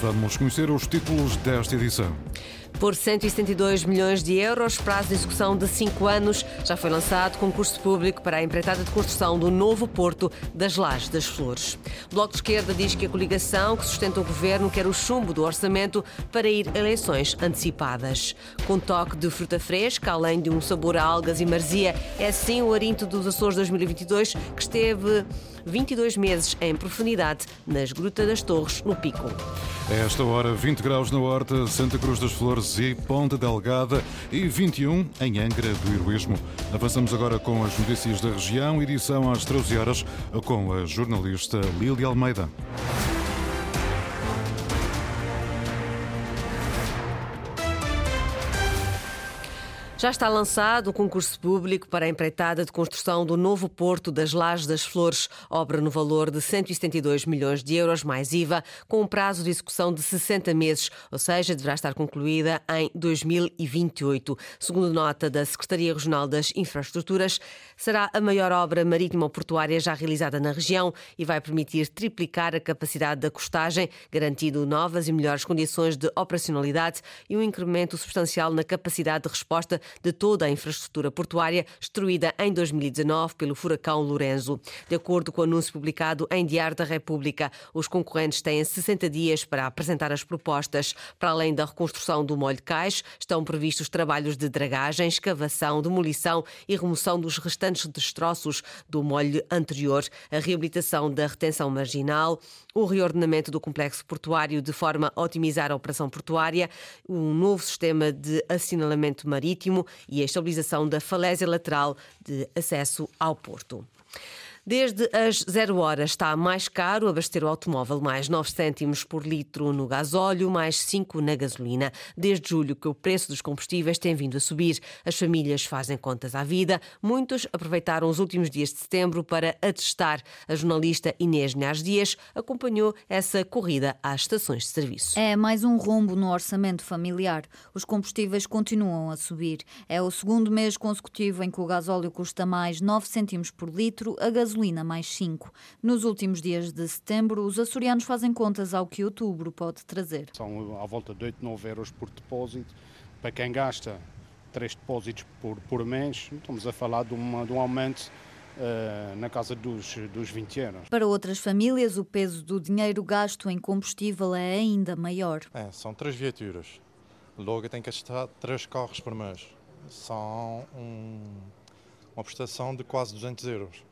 Vamos conhecer os títulos desta edição. Por 172 milhões de euros, prazo de execução de 5 anos, já foi lançado concurso público para a empreitada de construção do novo porto das Lajes das Flores. O Bloco de Esquerda diz que a coligação que sustenta o governo quer o chumbo do orçamento para ir a eleições antecipadas. Com toque de fruta fresca, além de um sabor a algas e marzia, é sim o Arinto dos Açores 2022 que esteve 22 meses em profundidade nas Grutas das Torres, no Pico. Esta hora, 20 graus na Horta, Santa Cruz das Flores e Ponta Delgada e 21 em Angra do Heroísmo. Avançamos agora com as notícias da região, edição às 13 horas, com a jornalista Lília Almeida. Já está lançado o concurso público para a empreitada de construção do novo Porto das Lajes das Flores, obra no valor de 172 milhões de euros mais IVA, com um prazo de execução de 60 meses, ou seja, deverá estar concluída em 2028. Segundo nota da Secretaria Regional das Infraestruturas, será a maior obra marítima portuária já realizada na região e vai permitir triplicar a capacidade da costagem, garantindo novas e melhores condições de operacionalidade e um incremento substancial na capacidade de resposta de toda a infraestrutura portuária destruída em 2019 pelo furacão Lorenzo. De acordo com o anúncio publicado em Diário da República, os concorrentes têm 60 dias para apresentar as propostas. Para além da reconstrução do molho de cais, estão previstos trabalhos de dragagem, escavação, demolição e remoção dos restantes destroços do molho anterior, a reabilitação da retenção marginal, o reordenamento do complexo portuário de forma a otimizar a operação portuária, um novo sistema de assinalamento marítimo e a estabilização da falésia lateral de acesso ao porto. Desde as zero horas está mais caro abastecer o automóvel, mais 9 cêntimos por litro no gasóleo, mais 5 na gasolina. Desde julho que o preço dos combustíveis tem vindo a subir. As famílias fazem contas à vida. Muitos aproveitaram os últimos dias de setembro para atestar. A jornalista Inês Linhares Dias acompanhou essa corrida às estações de serviço. É mais um rombo no orçamento familiar. Os combustíveis continuam a subir. É o segundo mês consecutivo em que o gasóleo custa mais 9 cêntimos por litro, a gasolina gasolina mais 5. Nos últimos dias de setembro, os açorianos fazem contas ao que outubro pode trazer. São à volta de 8, 9 euros por depósito. Para quem gasta três depósitos por, por mês, estamos a falar de, uma, de um aumento Uh, na casa dos, dos 20 euros. Para outras famílias, o peso do dinheiro gasto em combustível é ainda maior. É, são três viaturas. Logo tem que gastar três carros por mês. São um, uma prestação de quase 200 euros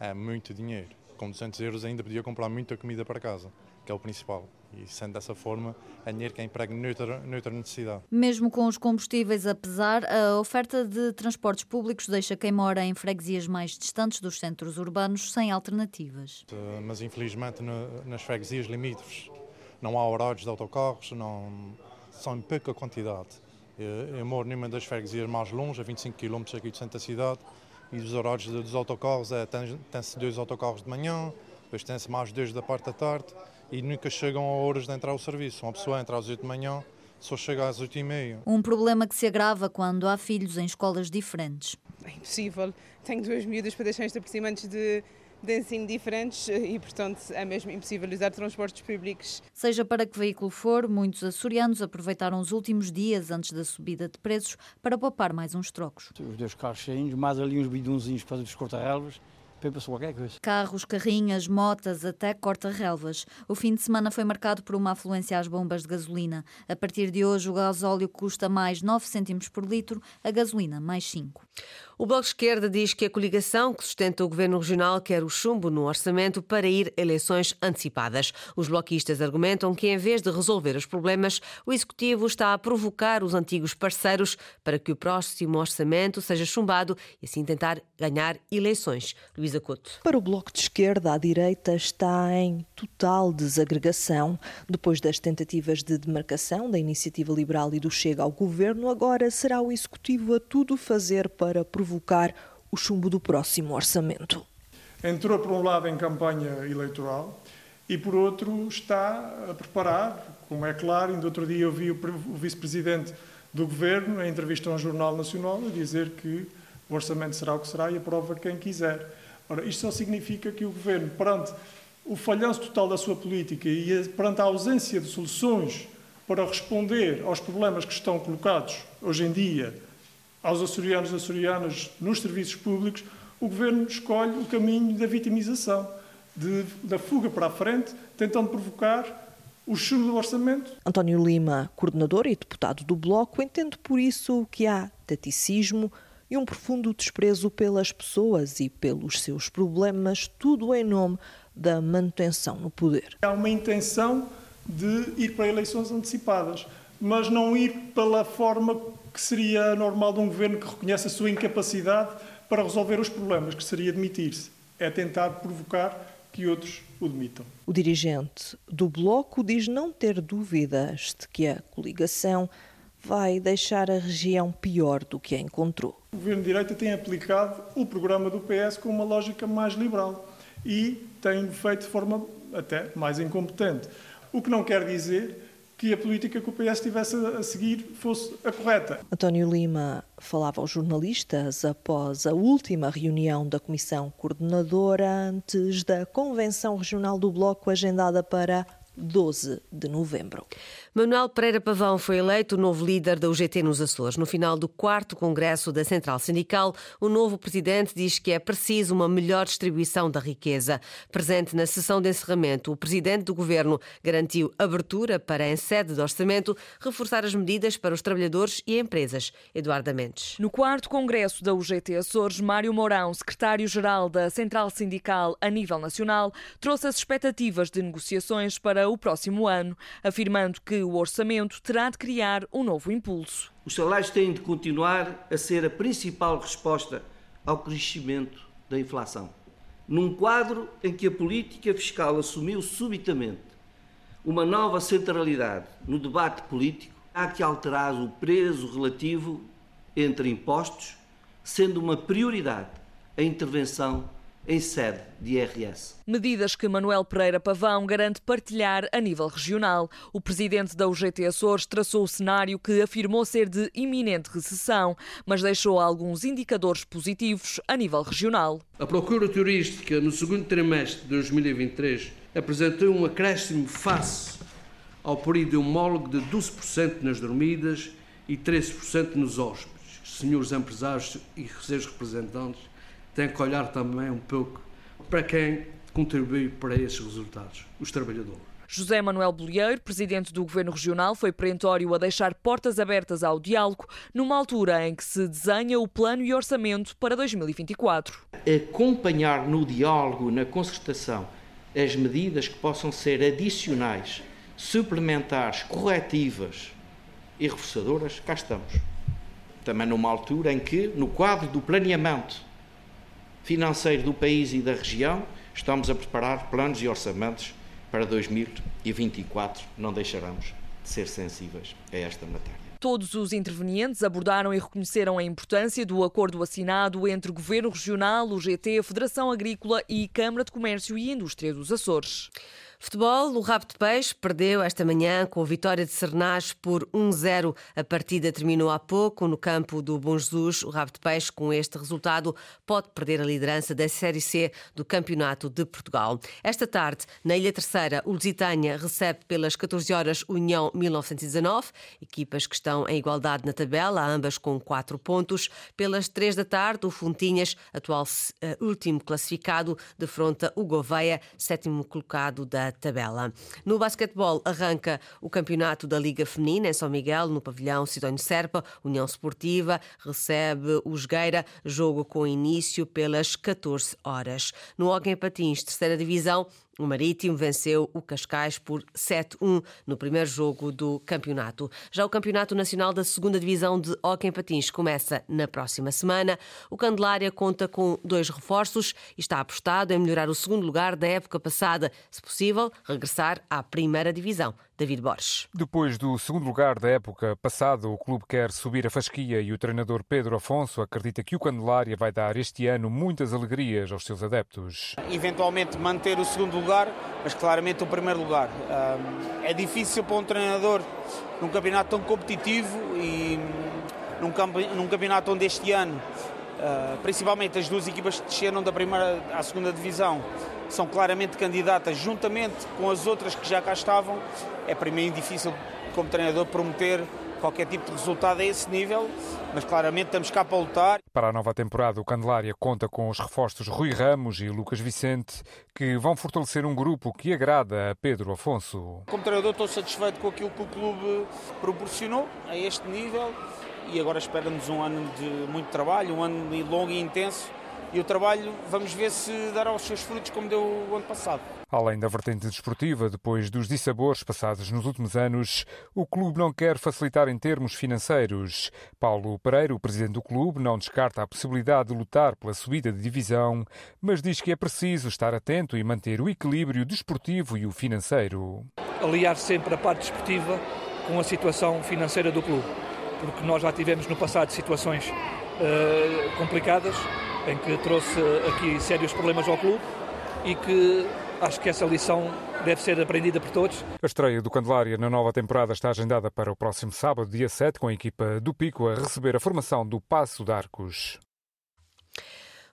é muito dinheiro. Com 200 euros ainda podia comprar muita comida para casa, que é o principal. E sendo dessa forma, é dinheiro que é emprego noutra, noutra necessidade. Mesmo com os combustíveis a pesar, a oferta de transportes públicos deixa quem mora em freguesias mais distantes dos centros urbanos sem alternativas. Eh, mas infelizmente nas freguesias limítrofes não há horários de autocarros, não, são em pouca quantidade. Eu, eu moro numa das freguesias mais longe, a 25 km aqui do centro da cidade, e os horários dos autocarros é tem-se dois autocarros de manhã, depois tem-se mais dois da parte da tarde e nunca chegam a horas de entrar ao serviço. Uma pessoa entra às 8 de manhã, só chega às 8 e meia. Um problema que se agrava quando há filhos em escolas diferentes. É impossível. Tenho duas miúdas para deixar antes de de ensino diferentes e, portanto, é mesmo impossível usar transportes públicos. Seja para que veículo for, muitos açorianos aproveitaram os últimos dias antes da subida de preços para poupar mais uns trocos. Os dois carros cheios, mais ali uns bidãozinhos para os corta-relvas Carros, carrinhas, motas, até corta-relvas. O fim de semana foi marcado por uma afluência às bombas de gasolina. A partir de hoje, o gasóleo custa mais 9 cêntimos por litro, a gasolina mais 5. O Bloco de Esquerda diz que a coligação que sustenta o governo regional quer o chumbo no orçamento para ir a eleições antecipadas. Os bloquistas argumentam que, em vez de resolver os problemas, o executivo está a provocar os antigos parceiros para que o próximo orçamento seja chumbado e assim tentar ganhar eleições. Luísa Couto. Para o Bloco de Esquerda, a direita está em total desagregação. Depois das tentativas de demarcação da Iniciativa Liberal e do Chega ao governo, agora será o executivo a tudo fazer para provocar provocar o chumbo do próximo orçamento. Entrou, por um lado, em campanha eleitoral e, por outro, está a preparar, como é claro, ainda outro dia eu vi o vice-presidente do governo, em entrevista a um jornal nacional, a dizer que o orçamento será o que será e aprova quem quiser. Ora, isto só significa que o governo, perante o falhanço total da sua política e perante a ausência de soluções para responder aos problemas que estão colocados hoje em dia aos açorianos e açorianas nos serviços públicos, o Governo escolhe o caminho da vitimização, de, da fuga para a frente, tentando provocar o chumbo do orçamento. António Lima, coordenador e deputado do Bloco, entende por isso que há taticismo e um profundo desprezo pelas pessoas e pelos seus problemas, tudo em nome da manutenção no poder. Há uma intenção de ir para eleições antecipadas, mas não ir pela forma que seria normal de um governo que reconhece a sua incapacidade para resolver os problemas, que seria demitir-se. É tentar provocar que outros o demitam. O dirigente do Bloco diz não ter dúvidas de que a coligação vai deixar a região pior do que a encontrou. O governo de direita tem aplicado o programa do PS com uma lógica mais liberal e tem feito de forma até mais incompetente. O que não quer dizer que a política que o PS estivesse a seguir fosse a correta. António Lima falava aos jornalistas após a última reunião da Comissão Coordenadora antes da Convenção Regional do Bloco agendada para 12 de novembro. Manuel Pereira Pavão foi eleito o novo líder da UGT nos Açores. No final do quarto congresso da Central Sindical, o novo presidente diz que é preciso uma melhor distribuição da riqueza. Presente na sessão de encerramento, o presidente do governo garantiu abertura para, em sede de orçamento, reforçar as medidas para os trabalhadores e empresas. Eduardo Mendes. No quarto congresso da UGT Açores, Mário Mourão, secretário-geral da Central Sindical a nível nacional, trouxe as expectativas de negociações para o próximo ano, afirmando que o orçamento terá de criar um novo impulso. Os salários têm de continuar a ser a principal resposta ao crescimento da inflação. Num quadro em que a política fiscal assumiu subitamente uma nova centralidade no debate político, há que alterar o preço relativo entre impostos, sendo uma prioridade a intervenção em sede de IRS. Medidas que Manuel Pereira Pavão garante partilhar a nível regional. O presidente da UGT Açores traçou o cenário que afirmou ser de iminente recessão, mas deixou alguns indicadores positivos a nível regional. A procura turística no segundo trimestre de 2023 apresentou um acréscimo face ao período homólogo de 12% nas dormidas e 13% nos hóspedes. Senhores empresários e seus representantes, tem que olhar também um pouco para quem contribui para esses resultados, os trabalhadores. José Manuel Bolieiro, presidente do Governo Regional, foi perentório a deixar portas abertas ao diálogo numa altura em que se desenha o plano e orçamento para 2024. Acompanhar no diálogo, na concertação, as medidas que possam ser adicionais, suplementares, corretivas e reforçadoras, cá estamos. Também numa altura em que, no quadro do planeamento financeiro do país e da região, estamos a preparar planos e orçamentos para 2024. Não deixaremos de ser sensíveis a esta matéria. Todos os intervenientes abordaram e reconheceram a importância do acordo assinado entre o Governo Regional, o GT, a Federação Agrícola e Câmara de Comércio e Indústria dos Açores. Futebol, o Rabo de Peixe perdeu esta manhã com a vitória de Cernás por 1-0. A partida terminou há pouco no campo do Bom Jesus. O Rabo de Peixe, com este resultado, pode perder a liderança da Série C do Campeonato de Portugal. Esta tarde, na Ilha Terceira, o Lusitânia recebe pelas 14 horas União 1919, equipas que estão em igualdade na tabela, ambas com 4 pontos. Pelas 3 da tarde, o Fontinhas, atual uh, último classificado, defronta o Gouveia, sétimo colocado da tabela. No basquetebol arranca o campeonato da Liga Feminina em São Miguel, no pavilhão Sidónio Serpa. União Esportiva recebe o Jogueira, jogo com início pelas 14 horas. No Hockey Patins, terceira divisão, o Marítimo venceu o Cascais por 7-1 no primeiro jogo do campeonato. Já o Campeonato Nacional da Segunda Divisão de Hóquei em Patins começa na próxima semana. O Candelária conta com dois reforços e está apostado em melhorar o segundo lugar da época passada, se possível, regressar à primeira divisão. David Borges. Depois do segundo lugar da época passada, o clube quer subir a fasquia e o treinador Pedro Afonso acredita que o Candelária vai dar este ano muitas alegrias aos seus adeptos. Eventualmente manter o segundo lugar, mas claramente o primeiro lugar. É difícil para um treinador num campeonato tão competitivo e num campeonato onde este ano, ah, principalmente as duas equipas que desceram da primeira à segunda divisão, são claramente candidatas, juntamente com as outras que já cá estavam. É para mim difícil, como treinador, prometer qualquer tipo de resultado a esse nível, mas claramente estamos cá para lutar. Para a nova temporada, o Candelária conta com os reforços Rui Ramos e Lucas Vicente, que vão fortalecer um grupo que agrada a Pedro Afonso. Como treinador, estou satisfeito com aquilo que o clube proporcionou a este nível e agora espera-nos um ano de muito trabalho, um ano longo e intenso. E o trabalho, vamos ver se dará os seus frutos como deu o ano passado. Além da vertente desportiva, depois dos dissabores passados nos últimos anos, o clube não quer facilitar em termos financeiros. Paulo Pereira, o presidente do clube, não descarta a possibilidade de lutar pela subida de divisão, mas diz que é preciso estar atento e manter o equilíbrio desportivo e o financeiro. Aliar sempre a parte desportiva com a situação financeira do clube, porque nós já tivemos no passado situações uh, complicadas em que trouxe aqui sérios problemas ao clube e que Acho que essa lição deve ser aprendida por todos. A estreia do Candelária na nova temporada está agendada para o próximo sábado, dia 7, com a equipa do Pico a receber a formação do Passo de Arcos.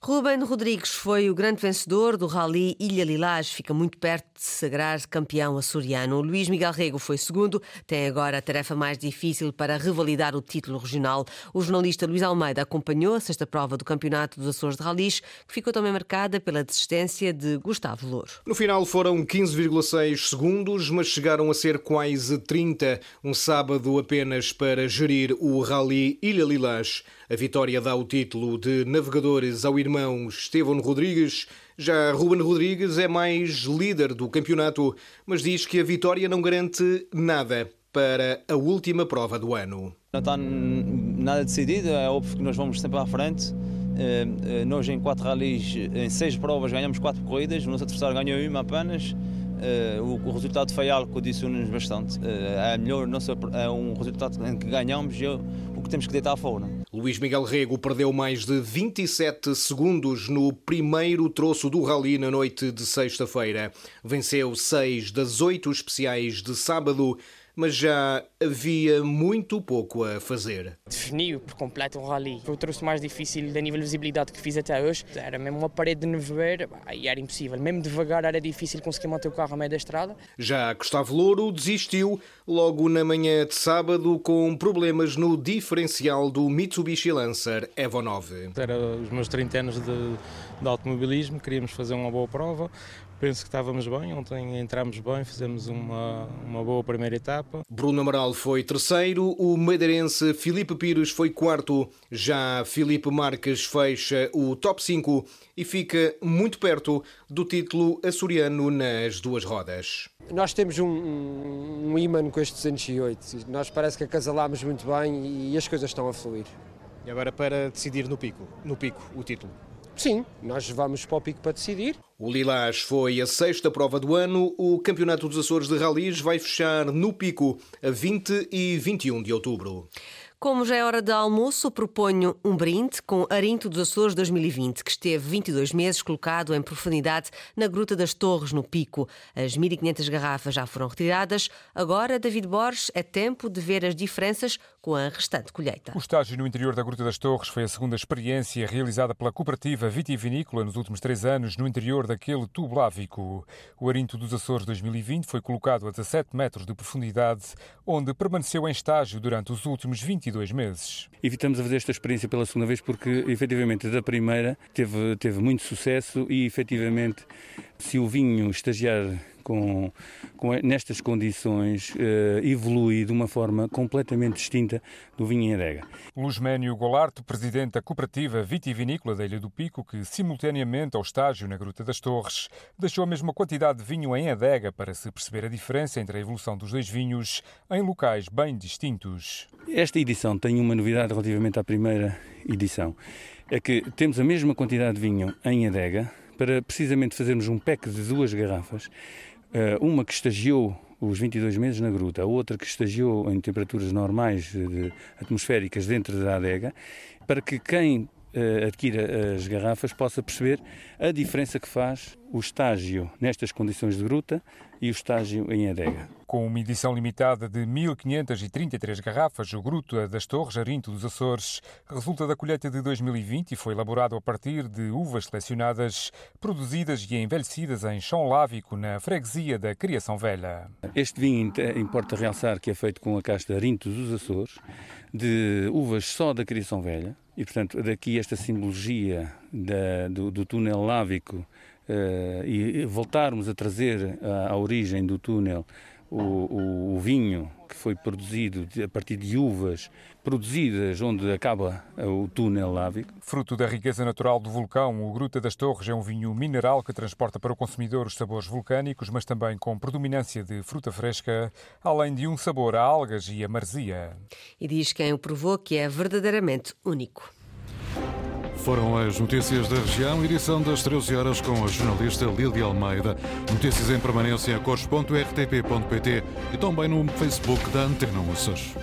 Ruben Rodrigues foi o grande vencedor do Rally Ilha Lilás, fica muito perto de se sagrar campeão açoriano. Luís Miguel Rego foi segundo, tem agora a tarefa mais difícil para revalidar o título regional. O jornalista Luís Almeida acompanhou a sexta prova do Campeonato dos Açores de Rallys, que ficou também marcada pela desistência de Gustavo Louro. No final foram 15,6 segundos, mas chegaram a ser quase 30, um sábado apenas para gerir o Rally Ilha Lilás. A vitória dá o título de navegadores ao irmão Estevão Rodrigues. Já Ruben Rodrigues é mais líder do campeonato, mas diz que a vitória não garante nada para a última prova do ano. Não está nada decidido, é óbvio que nós vamos sempre à frente. Eh, eh, nós em quatro rallies, em seis provas ganhamos quatro corridas, o nosso adversário ganhou uma apenas. Uh, o, resultado foi algo que condiciona-nos bastante. É melhor, é um resultado em que ganhamos e o que temos que deitar fora. Luís Miguel Rego perdeu mais de 27 segundos no primeiro troço do rally na noite de sexta-feira. Venceu seis das oito especiais de sábado mas já havia muito pouco a fazer. Defini por completo o rally. Foi o troço mais difícil da nível de visibilidade que fiz até hoje. Era mesmo uma parede de nevoeiro e era impossível. Mesmo devagar era difícil conseguir manter o carro a meio da estrada. Já Gustavo Louro desistiu logo na manhã de sábado com problemas no diferencial do Mitsubishi Lancer Evo 9. Era os meus 30 anos de, de automobilismo, queríamos fazer uma boa prova. Penso que estávamos bem, ontem entramos bem, fizemos uma, uma boa primeira etapa. Bruno Amaral foi terceiro, o madeirense Filipe Pires foi quarto, já Filipe Marques fecha o top 5 e fica muito perto do título açoriano nas duas rodas. Nós temos um, um, um imã com este 208, nós parece que acasalámos muito bem e as coisas estão a fluir. E agora para decidir no pico, no pico, o título? Sim, nós vamos para o pico para decidir. O Lilás foi a sexta prova do ano. O Campeonato dos Açores de Rallys vai fechar no pico a 20 e 21 de outubro. Como já é hora de almoço, proponho um brinde com Arinto dos Açores 2020, que esteve 22 meses colocado em profundidade na Gruta das Torres, no Pico. As 1.500 garrafas já foram retiradas. Agora, David Borges, é tempo de ver as diferenças com a restante colheita. O estágio no interior da Gruta das Torres foi a segunda experiência realizada pela cooperativa vitivinícola nos últimos três anos no interior daquele tublávico. O Arinto dos Açores 2020 foi colocado a 17 metros de profundidade, onde permaneceu em estágio durante os últimos 22 meses. Evitamos a fazer esta experiência pela segunda vez porque, efetivamente, da primeira teve, teve muito sucesso e, efetivamente, se o vinho estagiar com, com nestas condições uh, evolui de uma forma completamente distinta do vinho em adega. Luzménio Golarte, presidente da cooperativa vitivinícola da Ilha do Pico, que simultaneamente ao estágio na Gruta das Torres deixou a mesma quantidade de vinho em adega para se perceber a diferença entre a evolução dos dois vinhos em locais bem distintos. Esta edição tem uma novidade relativamente à primeira edição. É que temos a mesma quantidade de vinho em adega, para precisamente fazermos um pack de duas garrafas eh, uma que estagiou os 22 meses na gruta, a outra que estagiou em temperaturas normais de, atmosféricas dentro da adega, para que quem uh, adquira as garrafas possa perceber a diferença que faz o estágio nestas condições de gruta e o estágio em adega. Com uma edição limitada de 1.533 garrafas, o Gruta das Torres, Arinto dos Açores, resulta da colheita de 2020 e foi elaborado a partir de uvas selecionadas, produzidas e envelhecidas em chão lávico na freguesia da Criação Velha. Este vinho importa realçar que é feito com a casta Arinto dos Açores, de uvas só da Criação Velha, e portanto daqui esta simbologia da, do, do túnel lávico e voltarmos a trazer à, à origem do túnel o, o, o, vinho que foi produzido a partir de uvas produzidas onde acaba o túnel lávico. Fruto da riqueza natural do vulcão, o Gruta das Torres é um vinho mineral que transporta para o consumidor os sabores vulcânicos, mas também com predominância de fruta fresca, além de um sabor a algas e a marzia. E diz quem o provou que é verdadeiramente único. Foram as notícias da região, edição das 13 horas com a jornalista Lília Almeida. Notícias em permanência a cores.rtp.pt e também no Facebook da Antena Açores.